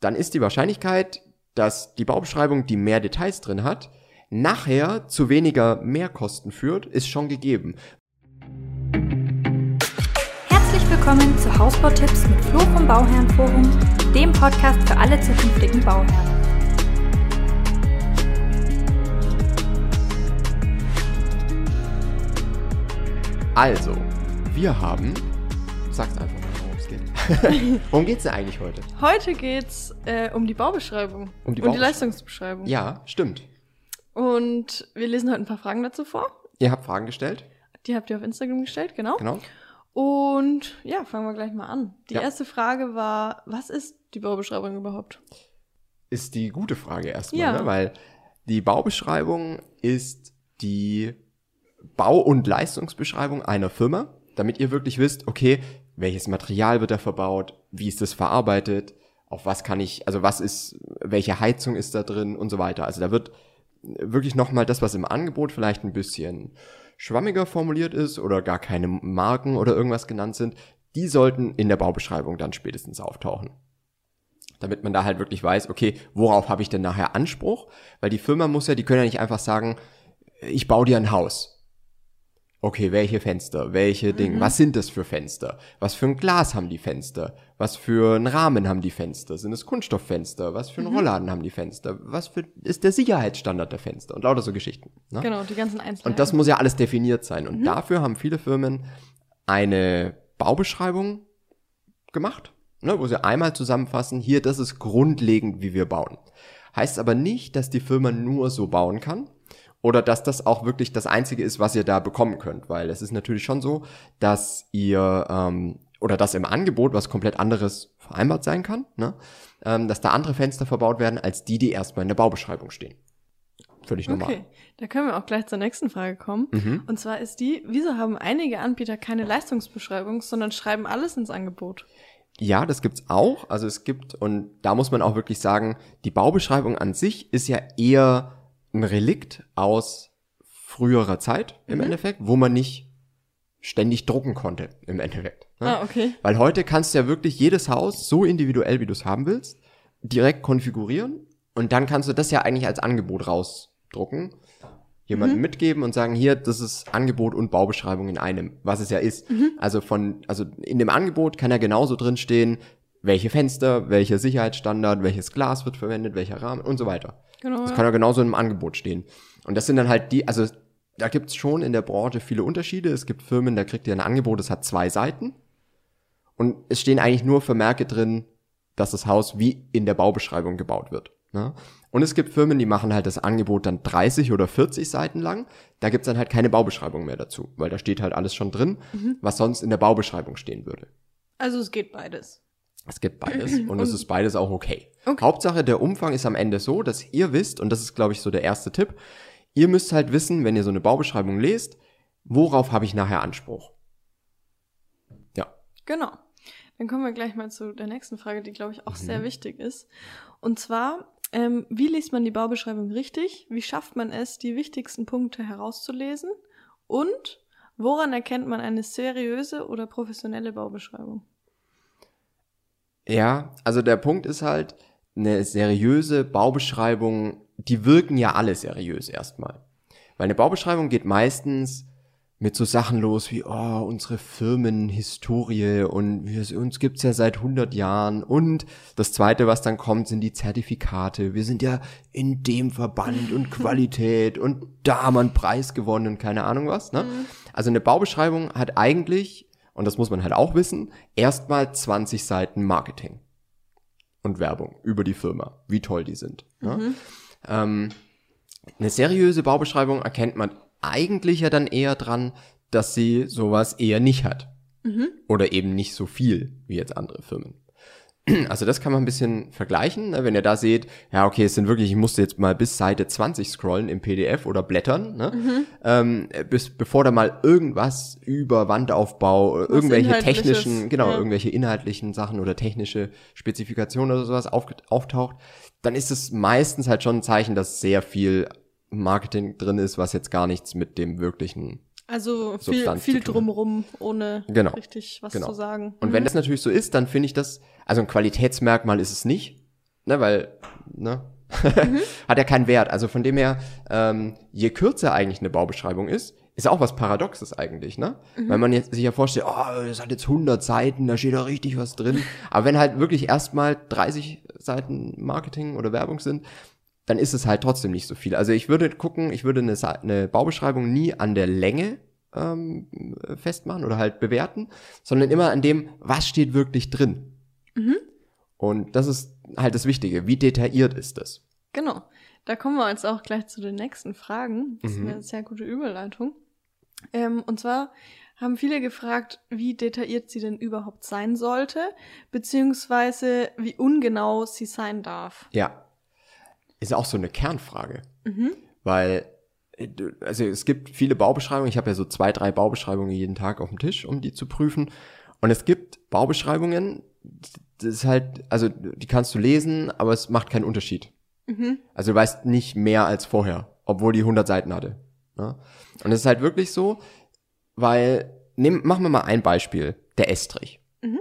dann ist die Wahrscheinlichkeit, dass die Baubeschreibung, die mehr Details drin hat, nachher zu weniger Mehrkosten führt, ist schon gegeben. Herzlich willkommen zu Hausbautipps mit Flo vom Bauherrenforum, dem Podcast für alle zukünftigen Bauherren. Also, wir haben, sag's einfach worum es geht. geht's denn eigentlich heute? Heute geht's äh, um die Baubeschreibung Um die und die Baubeschreibung. Leistungsbeschreibung. Ja, stimmt. Und wir lesen heute ein paar Fragen dazu vor. Ihr habt Fragen gestellt, Die habt ihr auf Instagram gestellt, genau. genau. Und ja, fangen wir gleich mal an. Die Ja. erste Frage war, was ist die Baubeschreibung überhaupt? Ist die gute Frage erstmal, Ja. ne? weil die Baubeschreibung ist die Bau- und Leistungsbeschreibung einer Firma, damit ihr wirklich wisst, okay, welches Material wird da verbaut, wie ist das verarbeitet, auf was kann ich, also was ist, welche Heizung ist da drin und so weiter. Also da wird wirklich nochmal das, was im Angebot vielleicht ein bisschen schwammiger formuliert ist oder gar keine Marken oder irgendwas genannt sind, die sollten in der Baubeschreibung dann spätestens auftauchen. Damit man da halt wirklich weiß, okay, worauf habe ich denn nachher Anspruch? Weil die Firma muss ja, die können ja nicht einfach sagen, ich baue dir ein Haus. Okay, welche Fenster, welche Dinge, was sind das für Fenster? Was für ein Glas haben die Fenster? Was für einen Rahmen haben die Fenster? Sind es Kunststofffenster? Was für einen Rollladen haben die Fenster? Was für ist der Sicherheitsstandard der Fenster? Und lauter so Geschichten. Ne? Genau, die ganzen Einzelheiten. Und das muss ja alles definiert sein. Und dafür haben viele Firmen eine Baubeschreibung gemacht, ne, wo sie einmal zusammenfassen, hier, das ist grundlegend, wie wir bauen. Heißt aber nicht, dass die Firma nur so bauen kann oder dass das auch wirklich das Einzige ist, was ihr da bekommen könnt, weil es ist natürlich schon so, dass ihr ähm, oder dass im Angebot was komplett anderes vereinbart sein kann, ne? ähm, dass da andere Fenster verbaut werden, als die, die erstmal in der Baubeschreibung stehen. Völlig normal. Okay, da können wir auch gleich zur nächsten Frage kommen. Mhm. Und zwar ist die, wieso haben einige Anbieter keine Leistungsbeschreibung, sondern schreiben alles ins Angebot? Ja, das gibt's auch. Also es gibt, und da muss man auch wirklich sagen, die Baubeschreibung an sich ist ja eher ein Relikt aus früherer Zeit im Endeffekt, wo man nicht ständig drucken konnte im Endeffekt. ne? Ah, okay. Weil heute kannst du ja wirklich jedes Haus so individuell, wie du es haben willst, direkt konfigurieren und dann kannst du das ja eigentlich als Angebot rausdrucken, jemandem mitgeben und sagen, hier, das ist Angebot und Baubeschreibung in einem, was es ja ist. Also von, also in dem Angebot kann ja genauso drin stehen, welche Fenster, welcher Sicherheitsstandard, welches Glas wird verwendet, welcher Rahmen und so weiter. Genau. Das kann ja genauso im Angebot stehen. Und das sind dann halt die, also da gibt's schon in der Branche viele Unterschiede. Es gibt Firmen, da kriegt ihr ein Angebot, das hat zwei Seiten. Und es stehen eigentlich nur Vermerke drin, dass das Haus wie in der Baubeschreibung gebaut wird. Ne? Und es gibt Firmen, die machen halt das Angebot dann 30 oder 40 Seiten lang. Da gibt's dann halt keine Baubeschreibung mehr dazu, weil da steht halt alles schon drin, was sonst in der Baubeschreibung stehen würde. Also es geht beides. Es gibt beides und es ist beides auch okay. Okay. Hauptsache, der Umfang ist am Ende so, dass ihr wisst, und das ist, glaube ich, so der erste Tipp, ihr müsst halt wissen, wenn ihr so eine Baubeschreibung lest, worauf habe ich nachher Anspruch? Ja. Genau. Dann kommen wir gleich mal zu der nächsten Frage, die, glaube ich, auch Mhm. sehr wichtig ist. Und zwar, ähm, wie liest man die Baubeschreibung richtig? Wie schafft man es, die wichtigsten Punkte herauszulesen? Und woran erkennt man eine seriöse oder professionelle Baubeschreibung? Ja, also der Punkt ist halt, eine seriöse Baubeschreibung, die wirken ja alle seriös erstmal. Weil eine Baubeschreibung geht meistens mit so Sachen los wie, oh, unsere Firmenhistorie und wir, uns gibt's ja seit 100 Jahren und das zweite, was dann kommt, sind die Zertifikate. Wir sind ja in dem Verband und Qualität und da haben wir einen Preis gewonnen und keine Ahnung was, ne? Also eine Baubeschreibung hat eigentlich, und das muss man halt auch wissen, erstmal 20 Seiten Marketing und Werbung über die Firma, wie toll die sind. Ne? Ähm, eine seriöse Baubeschreibung erkennt man eigentlich ja dann eher dran, dass sie sowas eher nicht hat. Oder eben nicht so viel wie jetzt andere Firmen. Also das kann man ein bisschen vergleichen, ne? wenn ihr da seht, ja okay, es sind wirklich, ich musste jetzt mal bis Seite 20 scrollen im PDF oder blättern, ne? ähm, bis, bevor da mal irgendwas über Wandaufbau, oder irgendwelche Inhaltliches, technischen, genau, ja. irgendwelche inhaltlichen Sachen oder technische Spezifikationen oder sowas auf, auftaucht, dann ist es meistens halt schon ein Zeichen, dass sehr viel Marketing drin ist, was jetzt gar nichts mit dem wirklichen Also viel, Substanz viel drumrum, ohne Genau. richtig was Genau. zu sagen. Und wenn das natürlich so ist, dann finde ich das, also ein Qualitätsmerkmal ist es nicht, ne, weil, ne, hat ja keinen Wert. Also von dem her, ähm, je kürzer eigentlich eine Baubeschreibung ist, ist auch was Paradoxes eigentlich, ne? Weil man jetzt sich ja vorstellt, oh, das hat jetzt 100 Seiten, da steht da richtig was drin. Aber wenn halt wirklich erstmal 30 Seiten Marketing oder Werbung sind, dann ist es halt trotzdem nicht so viel. Also ich würde gucken, ich würde eine, eine Baubeschreibung nie an der Länge ähm, festmachen oder halt bewerten, sondern immer an dem, was steht wirklich drin. Und das ist halt das Wichtige. Wie detailliert ist das? Genau. Da kommen wir jetzt auch gleich zu den nächsten Fragen. Das Mhm. ist eine sehr gute Überleitung. Ähm, und zwar haben viele gefragt, wie detailliert sie denn überhaupt sein sollte, beziehungsweise wie ungenau sie sein darf. Ja. Ist auch so eine Kernfrage. Mhm. Weil, äh, also es gibt viele Baubeschreibungen. Ich habe ja so zwei, drei Baubeschreibungen jeden Tag auf dem Tisch, um die zu prüfen. Und es gibt Baubeschreibungen, das ist halt, also die kannst du lesen, aber es macht keinen Unterschied. Mhm. Also du weißt nicht mehr als vorher, obwohl die 100 Seiten hatte. Ne? Und es ist halt wirklich so, weil, nehm, machen wir mal ein Beispiel, der Estrich. Mhm.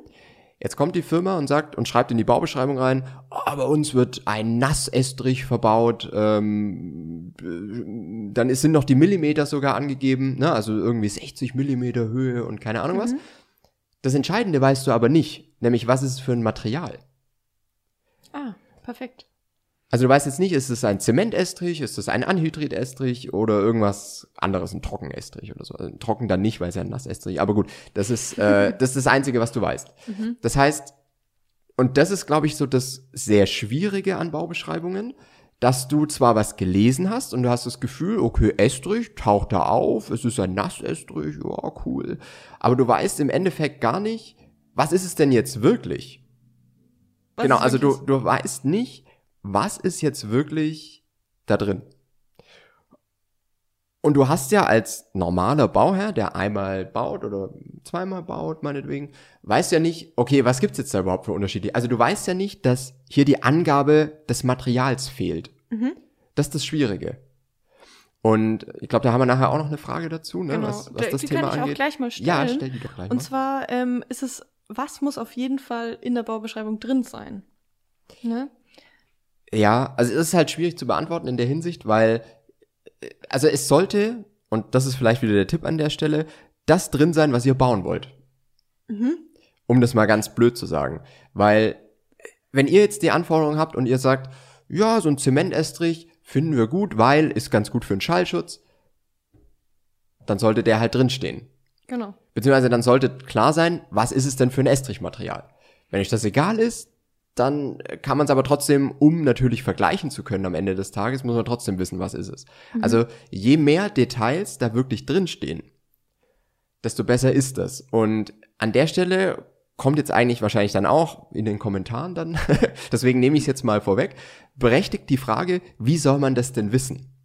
Jetzt kommt die Firma und sagt und schreibt in die Baubeschreibung rein, oh, bei uns wird ein Nassestrich verbaut, ähm, äh, dann ist, sind noch die Millimeter sogar angegeben, ne? also irgendwie 60 Millimeter Höhe und keine Ahnung was. Das Entscheidende weißt du aber nicht, nämlich was ist es für ein Material. Ah, perfekt. Also du weißt jetzt nicht, ist es ein Zementestrich, ist es ein Anhydridestrich oder irgendwas anderes, ein Trockenestrich oder so. Also trocken dann nicht, weil es ja ein Nassestrich. Aber gut, das ist, äh, das ist das Einzige, was du weißt. Das heißt, und das ist, glaube ich, so das sehr Schwierige an Baubeschreibungen, dass du zwar was gelesen hast und du hast das Gefühl, okay, Estrich taucht da auf, es ist ein Nassestrich, ja, cool. Aber du weißt im Endeffekt gar nicht, was ist es denn jetzt wirklich? Was genau, also du, du weißt nicht, was ist jetzt wirklich da drin. Und du hast ja als normaler Bauherr, der einmal baut oder zweimal baut, meinetwegen, weißt ja nicht, okay, was gibt's jetzt da überhaupt für Unterschiede? Also du weißt ja nicht, dass hier die Angabe des Materials fehlt. Mhm. Das ist das Schwierige. Und ich glaube, da haben wir nachher auch noch eine Frage dazu, ne, Genau. was, was das die Thema kann ich auch angeht. gleich mal Ja, stellen. stell die doch gleich Und mal. zwar ähm, ist es, was muss auf jeden Fall in der Baubeschreibung drin sein? Ne? Ja, also es ist halt schwierig zu beantworten in der Hinsicht, weil, äh, also es sollte, und das ist vielleicht wieder der Tipp an der Stelle, das drin sein, was ihr bauen wollt. Mhm. Um das mal ganz blöd zu sagen. Weil, wenn ihr jetzt die Anforderung habt und ihr sagt, ja, so ein Zementestrich finden wir gut, weil ist ganz gut für den Schallschutz, dann sollte der halt drinstehen. Genau. Beziehungsweise dann sollte klar sein, was ist es denn für ein Estrichmaterial. Wenn euch das egal ist, dann kann man es aber trotzdem, um natürlich vergleichen zu können am Ende des Tages, muss man trotzdem wissen, was ist es. Also je mehr Details da wirklich drinstehen, desto besser ist das. Und an der Stelle kommt jetzt eigentlich wahrscheinlich dann auch in den Kommentaren dann, deswegen nehme ich es jetzt mal vorweg, berechtigt die Frage, wie soll man das denn wissen?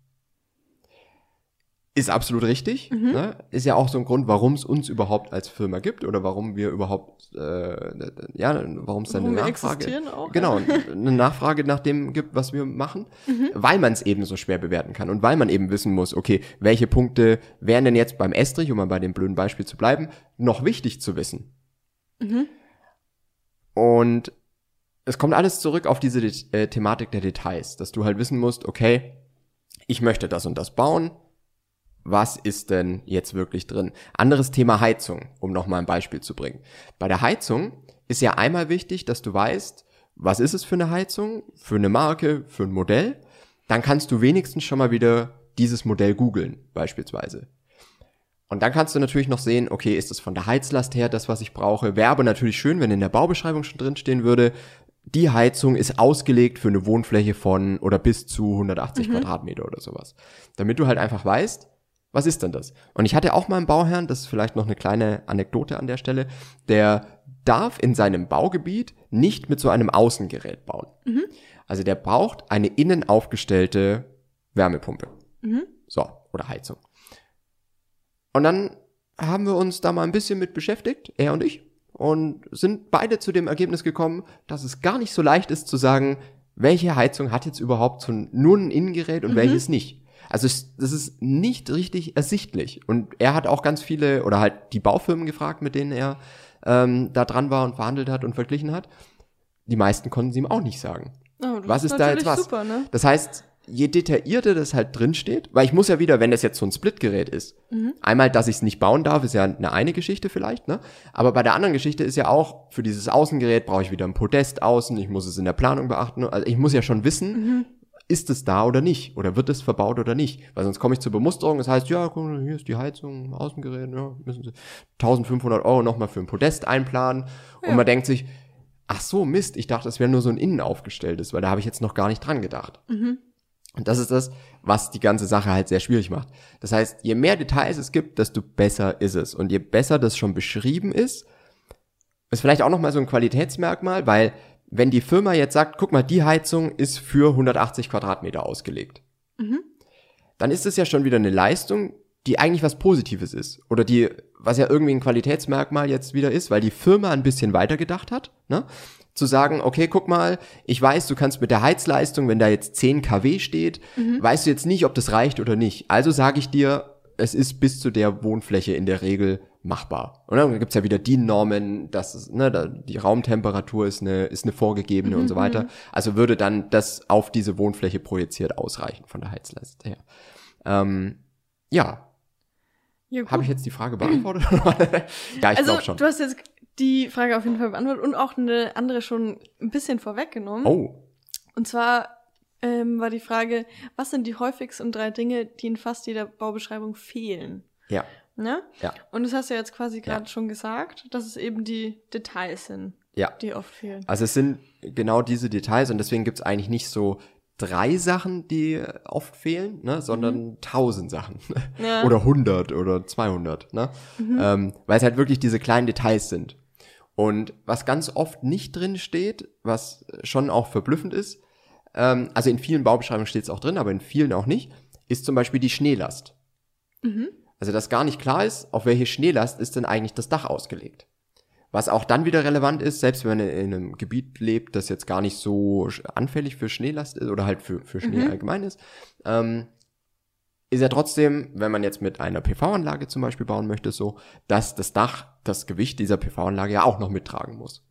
Ist absolut richtig. Ne? Ist ja auch so ein Grund, warum es uns überhaupt als Firma gibt oder warum wir überhaupt, äh, ja, warum es dann eine Nachfrage, auch, genau, eine Nachfrage nach dem gibt, was wir machen, weil man es eben so schwer bewerten kann und weil man eben wissen muss, okay, welche Punkte wären denn jetzt beim Estrich, um mal bei dem blöden Beispiel zu bleiben, noch wichtig zu wissen. Und es kommt alles zurück auf diese äh, Thematik der Details, dass du halt wissen musst, okay, ich möchte das und das bauen. Was ist denn jetzt wirklich drin? Anderes Thema Heizung, um nochmal ein Beispiel zu bringen. Bei der Heizung ist ja einmal wichtig, dass du weißt, was ist es für eine Heizung, für eine Marke, für ein Modell. Dann kannst du wenigstens schon mal wieder dieses Modell googeln, beispielsweise. Und dann kannst du natürlich noch sehen, okay, ist es von der Heizlast her das, was ich brauche? Wäre aber natürlich schön, wenn in der Baubeschreibung schon drinstehen würde, die Heizung ist ausgelegt für eine Wohnfläche von oder bis zu 180 Quadratmeter oder sowas. Damit du halt einfach weißt, was ist denn das? Und ich hatte auch mal einen Bauherrn, das ist vielleicht noch eine kleine Anekdote an der Stelle, der darf in seinem Baugebiet nicht mit so einem Außengerät bauen. Also der braucht eine innen aufgestellte Wärmepumpe. So, oder Heizung. Und dann haben wir uns da mal ein bisschen mit beschäftigt, er und ich, und sind beide zu dem Ergebnis gekommen, dass es gar nicht so leicht ist zu sagen, welche Heizung hat jetzt überhaupt so nur ein Innengerät und welches nicht. Also es, das ist nicht richtig ersichtlich. Und er hat auch ganz viele, oder halt die Baufirmen gefragt, mit denen er ähm, da dran war und verhandelt hat und verglichen hat. Die meisten konnten sie ihm auch nicht sagen. Oh, was ist ist da jetzt was? super, ne? Das heißt, je detaillierter das halt drin steht, weil ich muss ja wieder, wenn das jetzt so ein Splitgerät ist, Mhm. einmal, dass ich es nicht bauen darf, ist ja eine eine Geschichte vielleicht, ne? Aber bei der anderen Geschichte ist ja auch, für dieses Außengerät brauche ich wieder ein Podest außen, ich muss es in der Planung beachten. Also ich muss ja schon wissen, Mhm. Ist es da oder nicht? Oder wird es verbaut oder nicht? Weil sonst komme ich zur Bemusterung, das heißt, ja, guck mal, hier ist die Heizung, Außengerät, ja, müssen Sie 1500 Euro nochmal für ein Podest einplanen. Und Ja. man denkt sich, ach so, Mist, ich dachte, es wäre nur so ein innen aufgestelltes, weil da habe ich jetzt noch gar nicht dran gedacht. Mhm. Und das ist das, was die ganze Sache halt sehr schwierig macht. Das heißt, je mehr Details es gibt, desto besser ist es. Und je besser das schon beschrieben ist, ist vielleicht auch nochmal so ein Qualitätsmerkmal, weil wenn die Firma jetzt sagt, guck mal, die Heizung ist für 180 Quadratmeter ausgelegt, Mhm. dann ist es ja schon wieder eine Leistung, die eigentlich was Positives ist. Oder die, was ja irgendwie ein Qualitätsmerkmal jetzt wieder ist, weil die Firma ein bisschen weiter gedacht hat, ne? Zu sagen, okay, guck mal, ich weiß, du kannst mit der Heizleistung, wenn da jetzt 10 kW steht, weißt du jetzt nicht, ob das reicht oder nicht. Also sage ich dir, es ist bis zu der Wohnfläche in der Regel machbar. Und dann gibt's ja wieder DIN-Normen, dass es, ne, da, die Raumtemperatur ist eine, ist eine vorgegebene und so weiter. Also würde dann das auf diese Wohnfläche projiziert ausreichen von der Heizleistung her. Ähm, ja, Ja, habe ich jetzt die Frage beantwortet? ja, ich also, glaube schon. du hast jetzt die Frage auf jeden Fall beantwortet und auch eine andere schon ein bisschen vorweggenommen. Oh, Und zwar ähm, war die Frage, was sind die häufigsten drei Dinge, die in fast jeder Baubeschreibung fehlen? ja, Ne? ja, Und das hast du ja jetzt quasi gerade schon gesagt, dass es eben die Details sind, ja. die oft fehlen. Also es sind genau diese Details und deswegen gibt's eigentlich nicht so drei Sachen, die oft fehlen, ne, sondern tausend Sachen. Ja. oder 100 oder 200, ne? Ähm, weil es halt wirklich diese kleinen Details sind. Und was ganz oft nicht drin steht, was schon auch verblüffend ist, ähm, also in vielen Baubeschreibungen steht es auch drin, aber in vielen auch nicht, ist zum Beispiel die Schneelast. Also dass gar nicht klar ist, auf welche Schneelast ist denn eigentlich das Dach ausgelegt. Was auch dann wieder relevant ist, selbst wenn man in einem Gebiet lebt, das jetzt gar nicht so anfällig für Schneelast ist oder halt für, für Schnee allgemein ist, ähm, ist ja trotzdem, wenn man jetzt mit einer PV-Anlage zum Beispiel bauen möchte, so, dass das Dach das Gewicht dieser PV-Anlage ja auch noch mittragen muss.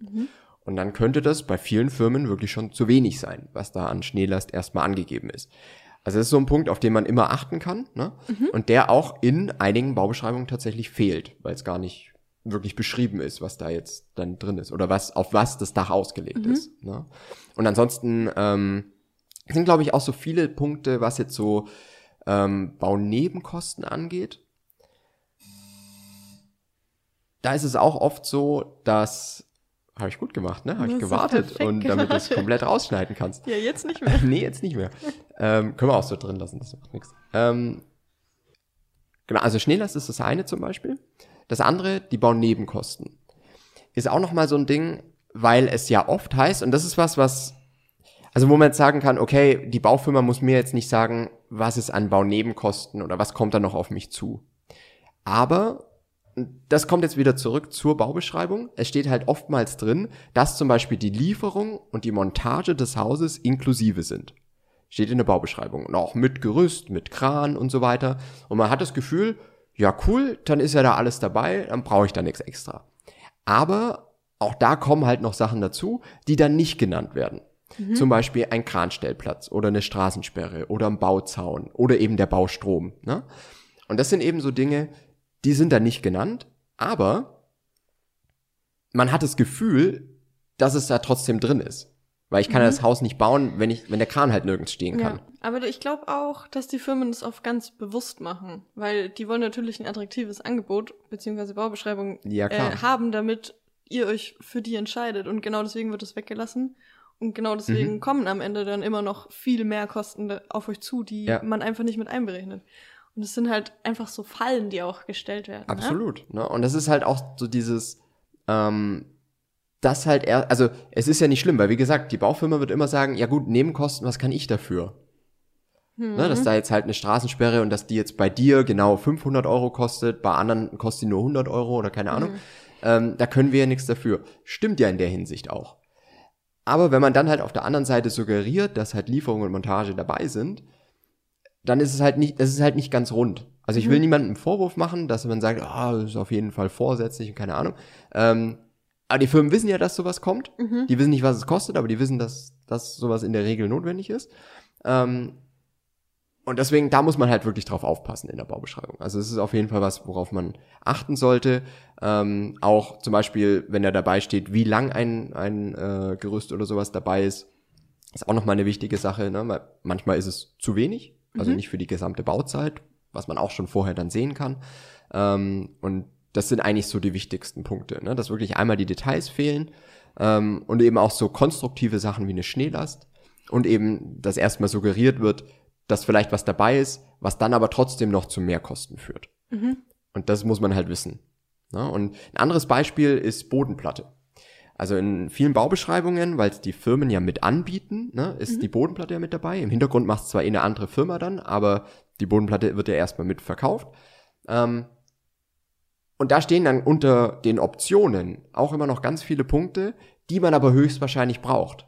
Und dann könnte das bei vielen Firmen wirklich schon zu wenig sein, was da an Schneelast erstmal angegeben ist. Also das ist so ein Punkt, auf den man immer achten kann, ne? Und der auch in einigen Baubeschreibungen tatsächlich fehlt, weil es gar nicht wirklich beschrieben ist, was da jetzt dann drin ist oder was auf was das Dach ausgelegt ist. Ne? Und ansonsten ähm, sind, glaube ich, auch so viele Punkte, was jetzt so ähm, Baunebenkosten angeht. Da ist es auch oft so, dass habe ich gut gemacht, ne? Habe ich gewartet und damit du es komplett rausschneiden kannst. Ja, jetzt nicht mehr. nee, jetzt nicht mehr. Ähm, können wir auch so drin lassen, das macht nichts. Ähm, genau, also Schneelast ist das eine zum Beispiel. Das andere, die Baunebenkosten. Ist auch nochmal so ein Ding, weil es ja oft heißt, und das ist was, was, also wo man jetzt sagen kann, okay, die Baufirma muss mir jetzt nicht sagen, was ist an Baunebenkosten oder was kommt da noch auf mich zu. Aber das kommt jetzt wieder zurück zur Baubeschreibung. Es steht halt oftmals drin, dass zum Beispiel die Lieferung und die Montage des Hauses inklusive sind. Steht in der Baubeschreibung. Und auch mit Gerüst, mit Kran und so weiter. Und man hat das Gefühl, ja cool, dann ist ja da alles dabei, dann brauche ich da nichts extra. Aber auch da kommen halt noch Sachen dazu, die dann nicht genannt werden. Zum Beispiel ein Kranstellplatz oder eine Straßensperre oder ein Bauzaun oder eben der Baustrom. Ne? Und das sind eben so Dinge, die sind da nicht genannt, aber man hat das Gefühl, dass es da trotzdem drin ist. Weil ich kann ja das Haus nicht bauen, wenn ich, wenn der Kran halt nirgends stehen kann. Ja, aber ich glaube auch, dass die Firmen das oft ganz bewusst machen, weil die wollen natürlich ein attraktives Angebot beziehungsweise Baubeschreibung Ja, äh, haben, damit ihr euch für die entscheidet. Und genau deswegen wird es weggelassen. Und genau deswegen Mhm. kommen am Ende dann immer noch viel mehr Kosten auf euch zu, die Ja. man einfach nicht mit einberechnet. Und es sind halt einfach so Fallen, die auch gestellt werden. Ne? Absolut. Ne? Und das ist halt auch so dieses, ähm, das halt eher, also es ist ja nicht schlimm, weil wie gesagt, die Baufirma wird immer sagen, ja gut, Nebenkosten, was kann ich dafür? Mhm. Ne, dass da jetzt halt eine Straßensperre und dass die jetzt bei dir genau 500 Euro kostet, bei anderen kostet die nur 100 Euro oder keine Ahnung. Ähm, da können wir ja nichts dafür. Stimmt ja in der Hinsicht auch. Aber wenn man dann halt auf der anderen Seite suggeriert, dass halt Lieferung und Montage dabei sind, dann ist es halt nicht, es ist halt nicht ganz rund. Also ich will niemandem einen Vorwurf machen, dass man sagt, ah, das ist auf jeden Fall vorsätzlich und keine Ahnung. Ähm, aber die Firmen wissen ja, dass sowas kommt. Die wissen nicht, was es kostet, aber die wissen, dass, dass dass sowas in der Regel notwendig ist. Ähm, und deswegen, da muss man halt wirklich drauf aufpassen in der Baubeschreibung. Also es ist auf jeden Fall was, worauf man achten sollte. Ähm, auch zum Beispiel, wenn da dabei steht, wie lang ein, ein äh, Gerüst oder sowas dabei ist, ist auch nochmal eine wichtige Sache. Ne? Weil manchmal ist es zu wenig, also Mhm. nicht für die gesamte Bauzeit, was man auch schon vorher dann sehen kann. Ähm, und das sind eigentlich so die wichtigsten Punkte, ne? dass wirklich einmal die Details fehlen ähm, und eben auch so konstruktive Sachen wie eine Schneelast und eben, dass erstmal suggeriert wird, dass vielleicht was dabei ist, was dann aber trotzdem noch zu Mehrkosten führt. Mhm. Und das muss man halt wissen. Ne? Und ein anderes Beispiel ist Bodenplatte. Also in vielen Baubeschreibungen, weil es die Firmen ja mit anbieten, ne, ist die Bodenplatte ja mit dabei. Im Hintergrund macht es zwar eh eine andere Firma dann, aber die Bodenplatte wird ja erstmal mit verkauft. Ähm, und da stehen dann unter den Optionen auch immer noch ganz viele Punkte, die man aber höchstwahrscheinlich braucht.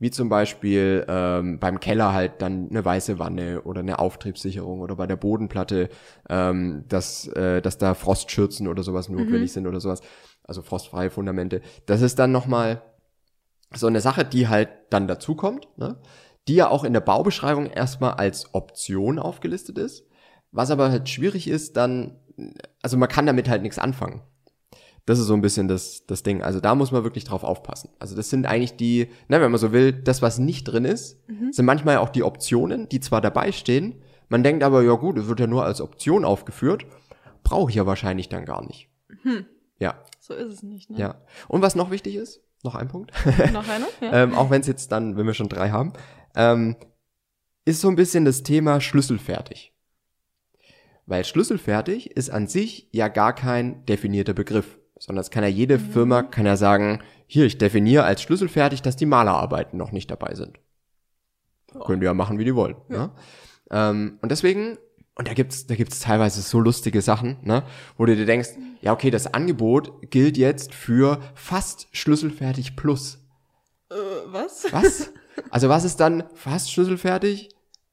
Wie zum Beispiel ähm, beim Keller halt dann eine weiße Wanne oder eine Auftriebssicherung oder bei der Bodenplatte, ähm, dass, äh, dass da Frostschürzen oder sowas notwendig sind oder sowas. Also frostfreie Fundamente. Das ist dann nochmal so eine Sache, die halt dann dazukommt, ne? die ja auch in der Baubeschreibung erstmal als Option aufgelistet ist. Was aber halt schwierig ist, dann, also man kann damit halt nichts anfangen. Das ist so ein bisschen das, das Ding. Also da muss man wirklich drauf aufpassen. Also das sind eigentlich die, na, wenn man so will, das, was nicht drin ist, sind manchmal auch die Optionen, die zwar dabei stehen. Man denkt aber, ja gut, es wird ja nur als Option aufgeführt. Brauche ich ja wahrscheinlich dann gar nicht. Ja, So ist es nicht, ne? ja. Und was noch wichtig ist, noch ein Punkt, Noch einer? Ja. ähm, auch wenn es jetzt dann, wenn wir schon drei haben, ähm, ist so ein bisschen das Thema schlüsselfertig. Weil schlüsselfertig ist an sich ja gar kein definierter Begriff, sondern es kann ja jede Firma, kann ja sagen, hier, ich definiere als schlüsselfertig, dass die Malerarbeiten noch nicht dabei sind. Können die ja machen, wie die wollen. Ne? Ähm, und deswegen, und da gibt's, da gibt's teilweise so lustige Sachen, ne, wo du dir denkst, ja, okay, das Angebot gilt jetzt für fast schlüsselfertig plus. Äh, was? Was? Also was ist dann fast schlüsselfertig?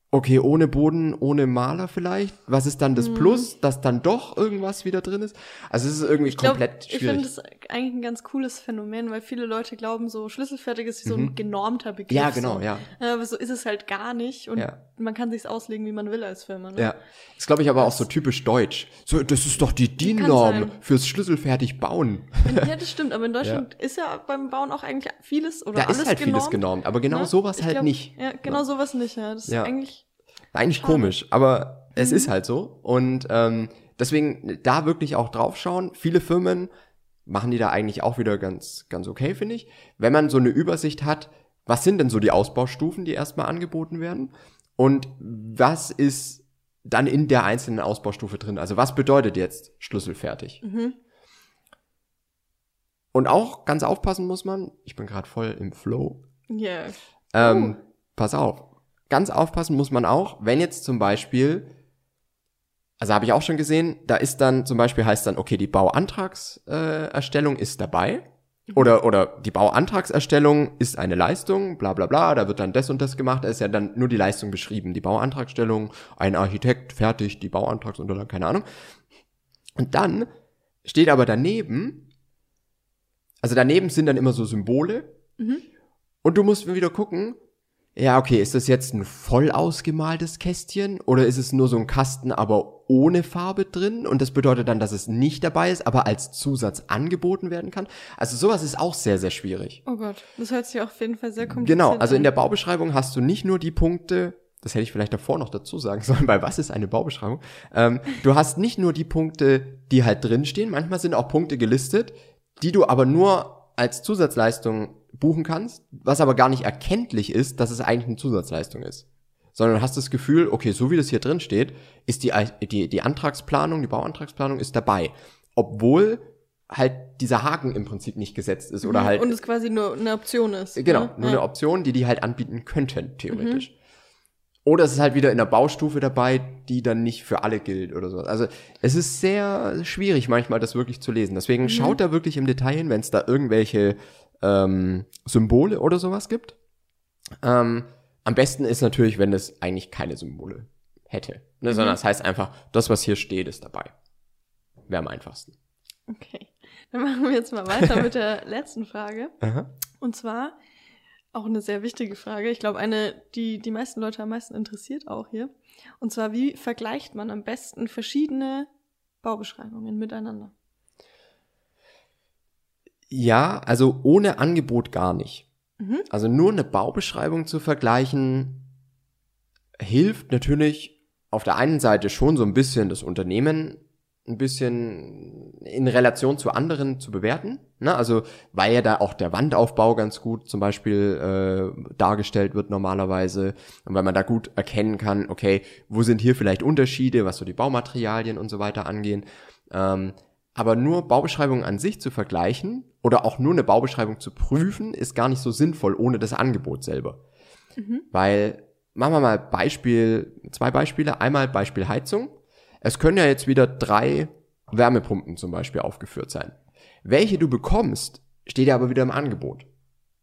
Okay, ohne Boden, ohne Maler vielleicht. Was ist dann Mhm. das Plus, dass dann doch irgendwas wieder drin ist? Also es ist irgendwie Ich glaub, komplett Ich finde schwierig. das eigentlich ein ganz cooles Phänomen, weil viele Leute glauben, so schlüsselfertig ist wie so ein genormter Begriff. Mhm. Ja, genau, so. ja. Aber so ist es halt gar nicht und Ja. man kann sich's auslegen, wie man will als Firma. Ne? Ja. Ist, glaube ich, aber auch so typisch deutsch. So, das ist doch die DIN-Norm fürs schlüsselfertig bauen. ja, das stimmt. Aber in Deutschland ist ja beim Bauen auch eigentlich vieles oder Da alles ist halt vieles genormt, genormt, aber genau ne? sowas Ich halt glaub, nicht. Ja, genau sowas nicht. Ja, das Ja. ist eigentlich Eigentlich Schade. komisch, aber es Mhm. ist halt so. Und ähm, deswegen da wirklich auch drauf schauen. Viele Firmen machen die da eigentlich auch wieder ganz, ganz okay, finde ich. Wenn man so eine Übersicht hat, was sind denn so die Ausbaustufen, die erstmal angeboten werden? Und was ist dann in der einzelnen Ausbaustufe drin? Also was bedeutet jetzt schlüsselfertig? Mhm. Und auch ganz aufpassen muss man, ich bin gerade voll im Flow, ja. ähm, pass auf. Ganz aufpassen muss man auch, wenn jetzt zum Beispiel, also habe ich auch schon gesehen, da ist dann zum Beispiel heißt dann, okay, die Bauantragserstellung äh, ist dabei. Oder, oder die Bauantragserstellung ist eine Leistung, bla bla bla, da wird dann das und das gemacht, da ist ja dann nur die Leistung beschrieben. Die Bauantragstellung, ein Architekt, fertig, die Bauantragsunterlagen, keine Ahnung. Und dann steht aber daneben, also daneben sind dann immer so Symbole, Mhm. und du musst wieder gucken, ja, okay, ist das jetzt ein voll ausgemaltes Kästchen oder ist es nur so ein Kasten, aber ohne Farbe drin? Und das bedeutet dann, dass es nicht dabei ist, aber als Zusatz angeboten werden kann. Also sowas ist auch sehr, sehr schwierig. Oh Gott, das hört sich auf jeden Fall sehr kompliziert Genau, also in an. der Baubeschreibung hast du nicht nur die Punkte, das hätte ich vielleicht davor noch dazu sagen sollen, bei was ist eine Baubeschreibung? Ähm, du hast nicht nur die Punkte, die halt drinstehen, manchmal sind auch Punkte gelistet, die du aber nur als Zusatzleistung buchen kannst, was aber gar nicht erkenntlich ist, dass es eigentlich eine Zusatzleistung ist. Sondern du hast das Gefühl, okay, so wie das hier drin steht, ist die, die, die Antragsplanung, die Bauantragsplanung ist dabei. Obwohl halt dieser Haken im Prinzip nicht gesetzt ist oder halt Und es quasi nur eine Option ist. Genau, ne? nur ja. eine Option, die die halt anbieten könnten, theoretisch. Oder es ist halt wieder in der Baustufe dabei, die dann nicht für alle gilt oder so. Also es ist sehr schwierig manchmal, das wirklich zu lesen. Deswegen schaut da wirklich im Detail hin, wenn es da irgendwelche ähm, Symbole oder sowas gibt. Ähm, am besten ist natürlich, wenn es eigentlich keine Symbole hätte. Ne, Sondern das heißt einfach, das, was hier steht, ist dabei. Wäre am einfachsten. Okay. Dann machen wir jetzt mal weiter mit der letzten Frage. Aha. Und zwar, Auch eine sehr wichtige Frage. Ich glaube, eine, die die meisten Leute am meisten interessiert auch hier. Und zwar, wie vergleicht man am besten verschiedene Baubeschreibungen miteinander? Ja, also ohne Angebot gar nicht. Mhm. Also nur eine Baubeschreibung zu vergleichen, hilft natürlich auf der einen Seite schon so ein bisschen das Unternehmen ein bisschen in Relation zu anderen zu bewerten. Ne? Also weil ja da auch der Wandaufbau ganz gut zum Beispiel äh, dargestellt wird normalerweise und weil man da gut erkennen kann, okay, wo sind hier vielleicht Unterschiede, was so die Baumaterialien und so weiter angehen. Ähm, aber nur Baubeschreibungen an sich zu vergleichen oder auch nur eine Baubeschreibung zu prüfen, ist gar nicht so sinnvoll ohne das Angebot selber. Mhm. Weil, machen wir mal Beispiel, zwei Beispiele. Einmal Beispiel Heizung. Es können ja jetzt wieder drei Wärmepumpen zum Beispiel aufgeführt sein. Welche du bekommst, steht ja aber wieder im Angebot.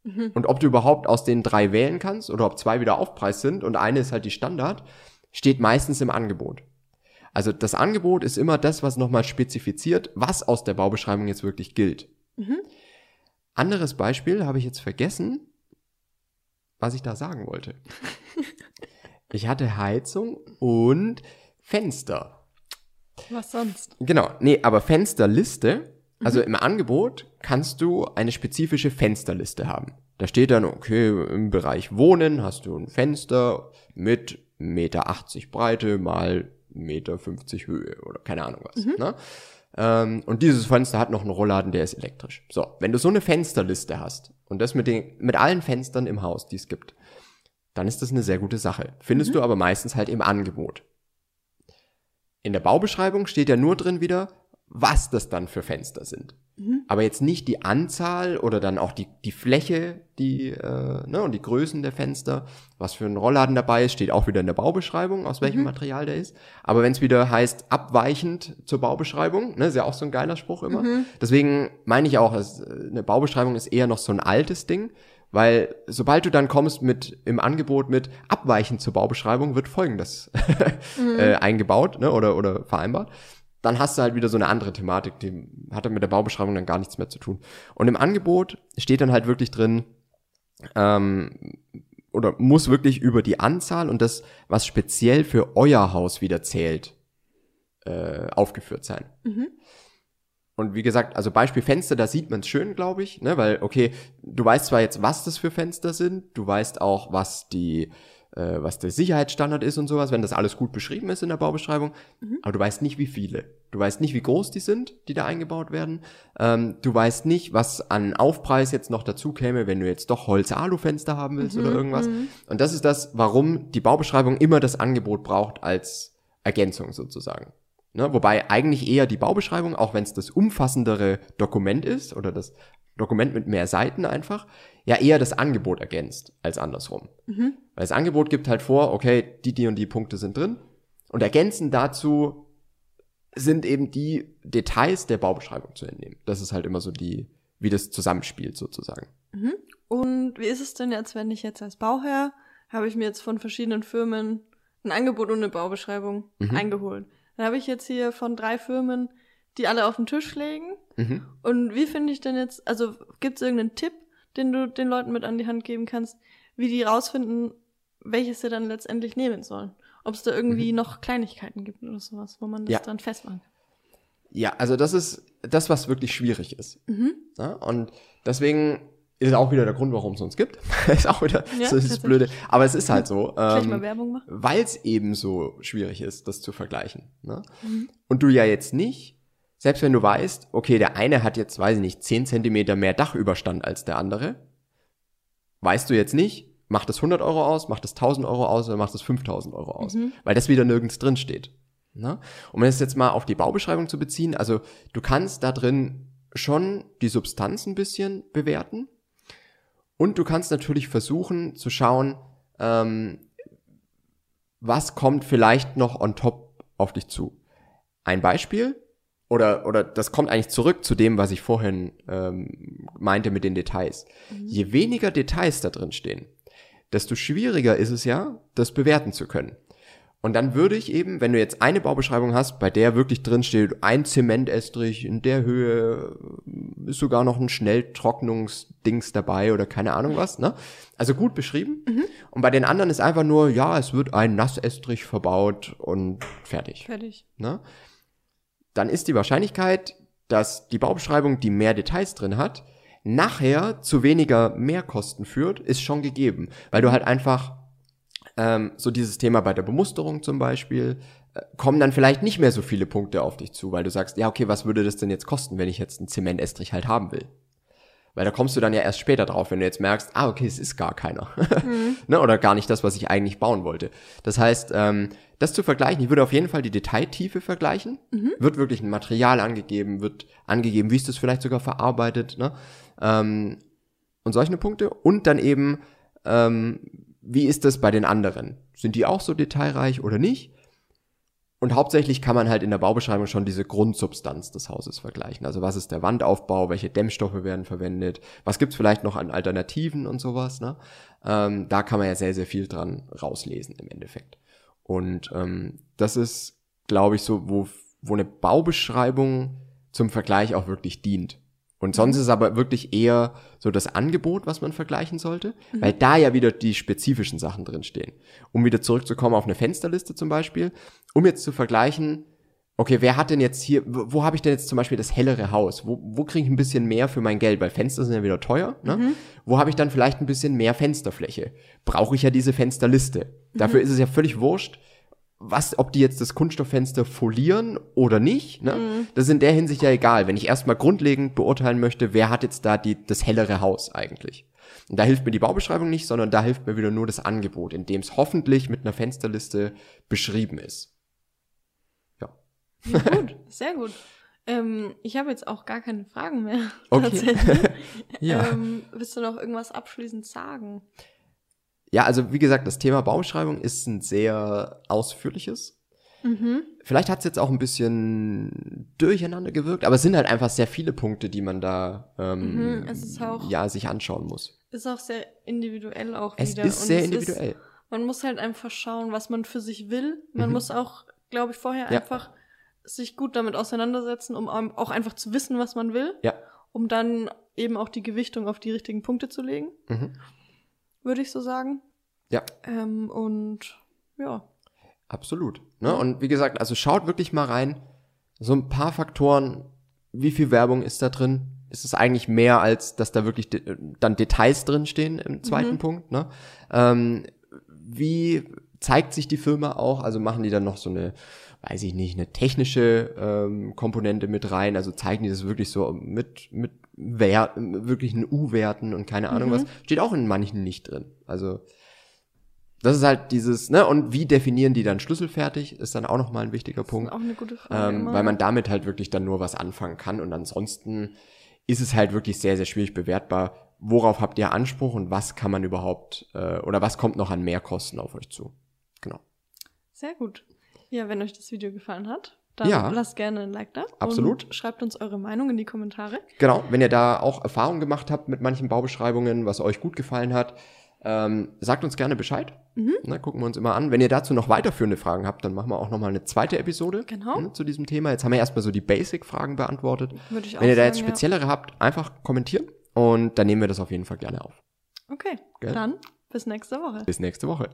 Mhm. Und ob du überhaupt aus den drei wählen kannst oder ob zwei wieder Aufpreis sind und eine ist halt die Standard, steht meistens im Angebot. Also das Angebot ist immer das, was nochmal spezifiziert, was aus der Baubeschreibung jetzt wirklich gilt. Mhm. Anderes Beispiel habe ich jetzt vergessen, was ich da sagen wollte. ich hatte Heizung und Fenster. Was sonst? Genau, nee, aber Fensterliste, also mhm. im Angebot kannst du eine spezifische Fensterliste haben. Da steht dann, okay, im Bereich Wohnen hast du ein Fenster mit Meter 80 Breite mal Meter 50 Höhe oder keine Ahnung was. Mhm. Ne? Ähm, und dieses Fenster hat noch einen Rollladen, der ist elektrisch. So, wenn du so eine Fensterliste hast und das mit, den, mit allen Fenstern im Haus, die es gibt, dann ist das eine sehr gute Sache. Findest mhm. du aber meistens halt im Angebot. In der Baubeschreibung steht ja nur drin wieder, was das dann für Fenster sind. Mhm. Aber jetzt nicht die Anzahl oder dann auch die, die Fläche, die, äh, ne, und die Größen der Fenster. Was für ein Rollladen dabei ist, steht auch wieder in der Baubeschreibung, aus welchem mhm. Material der ist. Aber wenn es wieder heißt, abweichend zur Baubeschreibung, ne, ist ja auch so ein geiler Spruch immer. Mhm. Deswegen meine ich auch, eine Baubeschreibung ist eher noch so ein altes Ding. Weil sobald du dann kommst mit im Angebot mit abweichend zur Baubeschreibung, wird folgendes mhm. äh, eingebaut ne, oder, oder vereinbart dann hast du halt wieder so eine andere Thematik, die hat dann mit der Baubeschreibung dann gar nichts mehr zu tun. Und im Angebot steht dann halt wirklich drin, ähm, oder muss wirklich über die Anzahl und das, was speziell für euer Haus wieder zählt, äh, aufgeführt sein. Mhm. Und wie gesagt, also Beispiel Fenster, da sieht man es schön, glaube ich, ne? weil, okay, du weißt zwar jetzt, was das für Fenster sind, du weißt auch, was die äh, was der Sicherheitsstandard ist und sowas, wenn das alles gut beschrieben ist in der Baubeschreibung. Mhm. Aber du weißt nicht, wie viele. Du weißt nicht, wie groß die sind, die da eingebaut werden. Ähm, du weißt nicht, was an Aufpreis jetzt noch dazu käme, wenn du jetzt doch Holz-Alu-Fenster haben willst mhm. oder irgendwas. Mhm. Und das ist das, warum die Baubeschreibung immer das Angebot braucht als Ergänzung sozusagen. Ne? Wobei eigentlich eher die Baubeschreibung, auch wenn es das umfassendere Dokument ist oder das Dokument mit mehr Seiten einfach, ja eher das Angebot ergänzt als andersrum. Mhm. Weil das Angebot gibt halt vor, okay, die, die und die Punkte sind drin. Und ergänzend dazu sind eben die Details der Baubeschreibung zu entnehmen. Das ist halt immer so die, wie das zusammenspielt sozusagen. Mhm. Und wie ist es denn jetzt, wenn ich jetzt als Bauherr, habe ich mir jetzt von verschiedenen Firmen ein Angebot und eine Baubeschreibung mhm. eingeholt. Dann habe ich jetzt hier von drei Firmen die alle auf den Tisch legen. Mhm. Und wie finde ich denn jetzt, also gibt es irgendeinen Tipp, den du den Leuten mit an die Hand geben kannst, wie die rausfinden, welches sie dann letztendlich nehmen sollen? Ob es da irgendwie mhm. noch Kleinigkeiten gibt oder sowas, wo man das ja. dann festmacht. Ja, also das ist das, was wirklich schwierig ist. Mhm. Ja, und deswegen ist auch wieder der Grund, warum es uns gibt. ist auch wieder ja, so das Blöde. Aber es ist halt so. Ähm, Weil es eben so schwierig ist, das zu vergleichen. Ne? Mhm. Und du ja jetzt nicht selbst wenn du weißt, okay, der eine hat jetzt, weiß ich nicht, 10 Zentimeter mehr Dachüberstand als der andere, weißt du jetzt nicht, macht das 100 Euro aus, macht das 1000 Euro aus oder macht das 5000 Euro aus, mhm. weil das wieder nirgends drin steht. Ne? Um es jetzt mal auf die Baubeschreibung zu beziehen, also du kannst da drin schon die Substanz ein bisschen bewerten und du kannst natürlich versuchen zu schauen, ähm, was kommt vielleicht noch on top auf dich zu. Ein Beispiel, oder, oder das kommt eigentlich zurück zu dem, was ich vorhin ähm, meinte mit den Details. Mhm. Je weniger Details da drin stehen, desto schwieriger ist es ja, das bewerten zu können. Und dann würde ich eben, wenn du jetzt eine Baubeschreibung hast, bei der wirklich drin steht, ein Zementestrich in der Höhe, ist sogar noch ein Schnelltrocknungsdings dabei oder keine Ahnung was, ne? Also gut beschrieben. Und bei den anderen ist einfach nur, ja, es wird ein Nassestrich verbaut und fertig. Fertig. Ne? Dann ist die Wahrscheinlichkeit, dass die Baubeschreibung, die mehr Details drin hat, nachher zu weniger Mehrkosten führt, ist schon gegeben. Weil du halt einfach ähm, so dieses Thema bei der Bemusterung zum Beispiel, äh, kommen dann vielleicht nicht mehr so viele Punkte auf dich zu, weil du sagst, ja, okay, was würde das denn jetzt kosten, wenn ich jetzt einen Zementestrich halt haben will? Weil da kommst du dann ja erst später drauf, wenn du jetzt merkst, ah, okay, es ist gar keiner. ne? Oder gar nicht das, was ich eigentlich bauen wollte. Das heißt, ähm, das zu vergleichen, ich würde auf jeden Fall die Detailtiefe vergleichen. Wird wirklich ein Material angegeben, wird angegeben, wie ist das vielleicht sogar verarbeitet, ne? Ähm, und solche Punkte. Und dann eben, ähm, wie ist das bei den anderen? Sind die auch so detailreich oder nicht? Und hauptsächlich kann man halt in der Baubeschreibung schon diese Grundsubstanz des Hauses vergleichen. Also was ist der Wandaufbau, welche Dämmstoffe werden verwendet, was gibt's vielleicht noch an Alternativen und sowas. Ne? Ähm, da kann man ja sehr, sehr viel dran rauslesen im Endeffekt. Und ähm, das ist, glaube ich, so, wo, wo eine Baubeschreibung zum Vergleich auch wirklich dient. Und sonst ist es aber wirklich eher so das Angebot, was man vergleichen sollte, weil da ja wieder die spezifischen Sachen drinstehen. Um wieder zurückzukommen auf eine Fensterliste zum Beispiel, um jetzt zu vergleichen, okay, wer hat denn jetzt hier, wo, wo habe ich denn jetzt zum Beispiel das hellere Haus? Wo, wo kriege ich ein bisschen mehr für mein Geld? Weil Fenster sind ja wieder teuer. Ne? Wo habe ich dann vielleicht ein bisschen mehr Fensterfläche? Brauche ich ja diese Fensterliste. Dafür ist es ja völlig wurscht, was, ob die jetzt das Kunststofffenster folieren oder nicht, ne? Das ist in der Hinsicht ja egal. Wenn ich erstmal grundlegend beurteilen möchte, wer hat jetzt da die, das hellere Haus eigentlich? Und da hilft mir die Baubeschreibung nicht, sondern da hilft mir wieder nur das Angebot, in dem es hoffentlich mit einer Fensterliste beschrieben ist. Ja. Ja, gut, sehr gut. Ähm, ich habe jetzt auch gar keine Fragen mehr. Okay. Ja. Ähm, willst du noch irgendwas abschließend sagen? Ja, also wie gesagt, das Thema Baubeschreibung ist ein sehr ausführliches. Mhm. Vielleicht hat es jetzt auch ein bisschen durcheinander gewirkt, aber es sind halt einfach sehr viele Punkte, die man da ähm, Mhm, ist auch- ja, sich anschauen muss. Ist auch sehr individuell auch Es wieder. ist Und sehr es individuell. man muss halt einfach schauen, was man für sich will. Man muss auch, glaube ich, vorher Mhm. Ja. einfach sich gut damit auseinandersetzen, um auch einfach zu wissen, was man will. Ja. Um dann eben auch die Gewichtung auf die richtigen Punkte zu legen, Mhm. Würde ich so sagen. Ja. Ähm, und ja. Absolut. Ne? Und wie gesagt, also schaut wirklich mal rein. So ein paar Faktoren, wie viel Werbung ist da drin? Ist es eigentlich mehr, als dass da wirklich de dann Details drinstehen im zweiten Punkt? Ne? Ähm, wie zeigt sich die Firma auch? Also machen die dann noch so eine, weiß ich nicht, eine technische ähm, Komponente mit rein? Also zeigen die das wirklich so mit, mit Wer wirklichen U-Werten und keine Ahnung was? Steht auch in manchen nicht drin. Also das ist halt dieses, ne, und wie definieren die dann schlüsselfertig, ist dann auch nochmal ein wichtiger Punkt. Auch eine gute Frage. Ähm, weil man damit halt wirklich dann nur was anfangen kann und ansonsten ist es halt wirklich sehr, sehr schwierig bewertbar. Worauf habt ihr Anspruch und was kann man überhaupt, äh, oder was kommt noch an Mehrkosten auf euch zu? Genau. Sehr gut. Ja, wenn euch das Video gefallen hat, dann Ja. lasst gerne ein Like da. Absolut. Schreibt uns eure Meinung in die Kommentare. Genau, wenn ihr da auch Erfahrungen gemacht habt mit manchen Baubeschreibungen, was euch gut gefallen hat, ähm, sagt uns gerne Bescheid. Mhm. Na, gucken wir uns immer an. Wenn ihr dazu noch weiterführende Fragen habt, dann machen wir auch nochmal eine zweite Episode Genau. ne, zu diesem Thema. Jetzt haben wir erstmal so die Basic-Fragen beantwortet. Würde ich auch Wenn ihr da jetzt speziellere habt, einfach kommentieren und dann nehmen wir das auf jeden Fall gerne auf. Ja. Okay, Gell? dann bis nächste Woche. Bis nächste Woche.